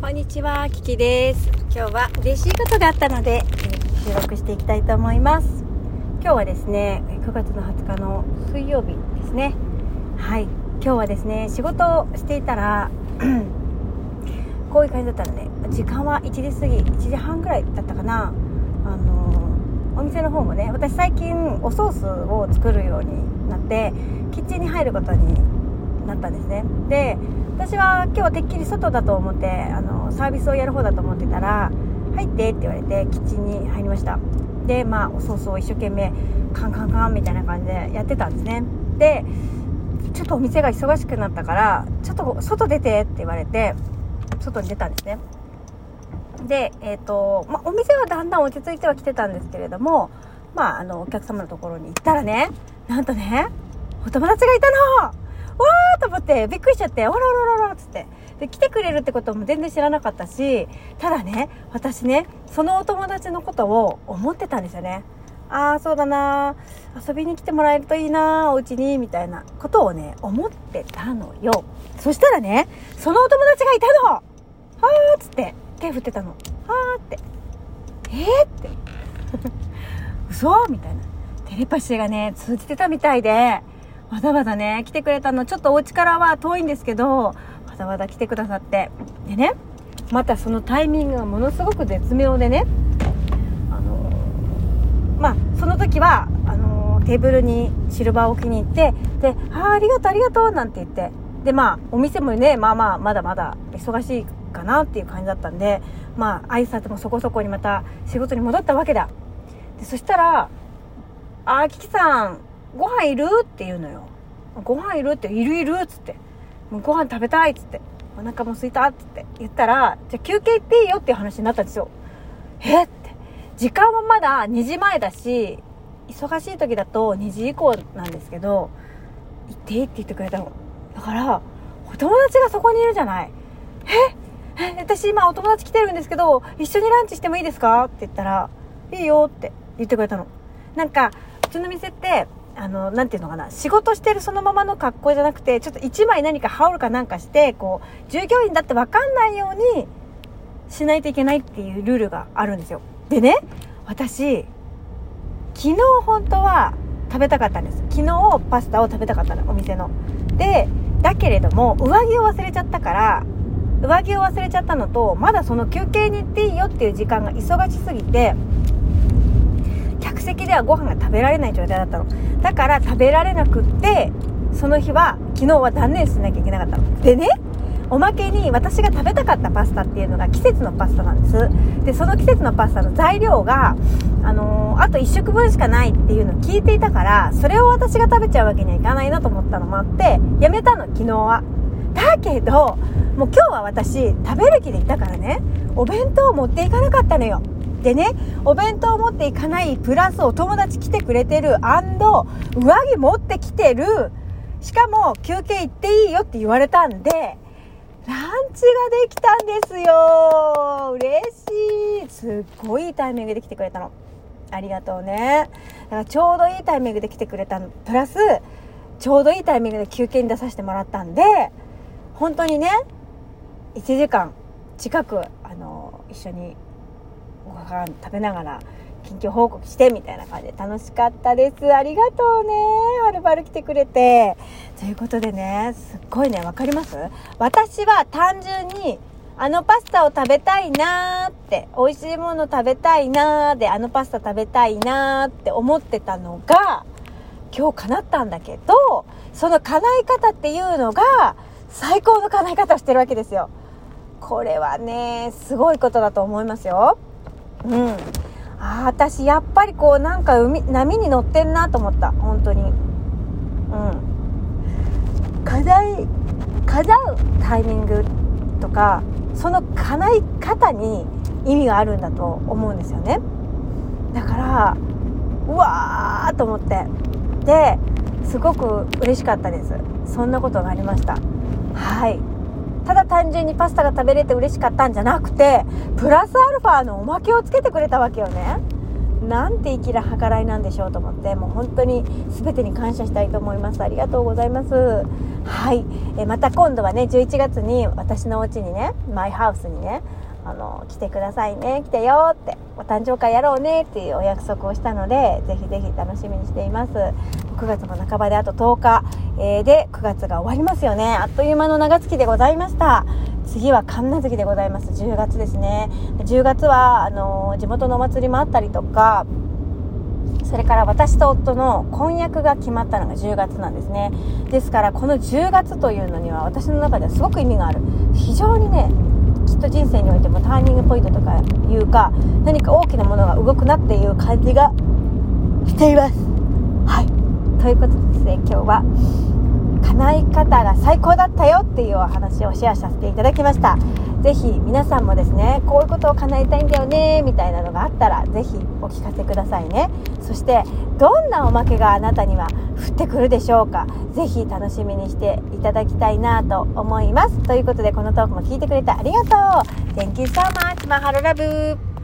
こんにちは、キキです。今日は嬉しいことがあったので、収録していきたいと思います。今日はですね、9月の20日の水曜日ですね。はい、今日はですね、仕事をしていたら、こういう感じだったのね、時間は1時過ぎ、1時半ぐらいだったかな。あのお店の方もね、私最近おソースを作るようになって、キッチンに入ることになったんですね。で、私は今日はてっきり外だと思ってあのサービスをやる方だと思ってたら「入って」って言われてキッチンに入りました。でまあおソースを一生懸命カンカンカンみたいな感じでやってたんですね。でちょっとお店が忙しくなったからちょっと外出てって言われて外に出たんですね。でえっ、と、まあ、お店はだんだん落ち着いてはきてたんですけれどもまああのお客様のところに行ったらねなんとねお友達がいたのてびっくりしちゃって、おろろろろつって。で、来てくれるってことも全然知らなかったし、ただね、私ね、そのお友達のことを思ってたんですよね。ああ、そうだな遊びに来てもらえるといいなお家に、みたいなことをね、思ってたのよ。そしたらね、そのお友達がいたのはーっつって、手振ってたの。はーって。えー、って。嘘？みたいな。テレパシーがね、通じてたみたいで、わざわざね、来てくれたの、ちょっとお家からは遠いんですけど、わざわざ来てくださって。でね、またそのタイミングがものすごく絶妙でね、あのまあ、その時は、あのテーブルにシルバーを置きに行って、で、ああ、ありがとう、ありがとう、なんて言って、で、まあ、お店もね、まあまあ、まだまだ忙しいかなっていう感じだったんで、まあ、挨拶もそこそこにまた仕事に戻ったわけだ。で、そしたら、あー、キキさん、ご飯いる？って言うのよ。ご飯いるって、いるいるっつって。もうご飯食べたいっつって。お腹も空いたっつって言ったら、じゃあ休憩行っていいよっていう話になったんですよ。えって。時間はまだ2時前だし、忙しい時だと2時以降なんですけど、行っていいって言ってくれたの。だから、お友達がそこにいるじゃない。え？え？私今お友達来てるんですけど、一緒にランチしてもいいですか？って言ったら、いいよって言ってくれたの。なんか、うちの店って、あの、なていうのかな、仕事してるそのままの格好じゃなくて、ちょっと一枚何か羽織るかなんかして、こう、従業員だって分かんないようにしないといけないっていうルールがあるんですよ。でね、私、昨日本当は食べたかったんです。昨日パスタを食べたかったの、お店の。で、だけれども、上着を忘れちゃったから、上着を忘れちゃったのと、まだその休憩に行っていいよっていう時間が忙しすぎて、席ではご飯が食べられない状態だったの。だから食べられなくってその日は昨日は断念しなきゃいけなかったの。でねおまけに私が食べたかったパスタっていうのが季節のパスタなんです。でその季節のパスタの材料があのーあと1食分しかないっていうのを聞いていたからそれを私が食べちゃうわけにはいかないなと思ったのもあってやめたの昨日は。だけどもう今日は私食べる気でいたからねお弁当を持っていかなかったのよ。でね、お弁当持っていかない、プラスお友達来てくれてる、上着持ってきてる、しかも休憩行っていいよって言われたんで、ランチができたんですよ嬉しいすっごいいいタイミングで来てくれたの。ありがとうね。だからちょうどいいタイミングで来てくれたの。プラス、ちょうどいいタイミングで休憩に出させてもらったんで、本当にね、1時間近く、あの、一緒にご飯食べながら近況報告してみたいな感じで楽しかったです。ありがとうね。はるばる来てくれて。ということでねすっごいねわかります？私は単純にあのパスタを食べたいなーって美味しいもの食べたいなーであのパスタ食べたいなーって思ってたのが今日叶ったんだけどその叶い方っていうのが最高の叶い方をしてるわけですよ。これはねすごいことだと思いますよ。うん。ああ、私、やっぱりこう、なんか海、波に乗ってんなと思った。本当に。うん。叶い、叶うタイミングとか、その叶い方に意味があるんだと思うんですよね。だから、うわーと思って。で、すごく嬉しかったです。そんなことがありました。はい。ただ単純にパスタが食べれて嬉しかったんじゃなくてプラスアルファのおまけをつけてくれたわけよね。なんて生きる計らいなんでしょうと思ってもう本当に全てに感謝したいと思います。ありがとうございます。はい、えまた今度はね11月に私のお家にねマイハウスにねあの来てくださいね来てよってお誕生会やろうねっていうお約束をしたのでぜひぜひ楽しみにしています。9月も半ばであと10日、えー、で9月が終わりますよね。あっという間の長月でございました。次は神奈月でございます。10月ですね。10月はあの地元のお祭りもあったりとかそれから私と夫の婚約が決まったのが10月なんですね。ですからこの10月というのには私の中ではすごく意味がある。非常にねと人生においてもターニングポイントとかいうか何か大きなものが動くなっていう感じがしています。はい。ということでですね今日は叶い方が最高だったよっていうお話をシェアさせていただきました。是非皆さんもですねこういうことを叶えたいんだよねみたいなのがあったら是非お聞かせくださいね。そしてどんなおまけがあなたには降ってくるでしょうか？是非楽しみにしていただきたいなと思います。ということでこのトークも聞いてくれてありがとう。Thank you so much マハロラブ。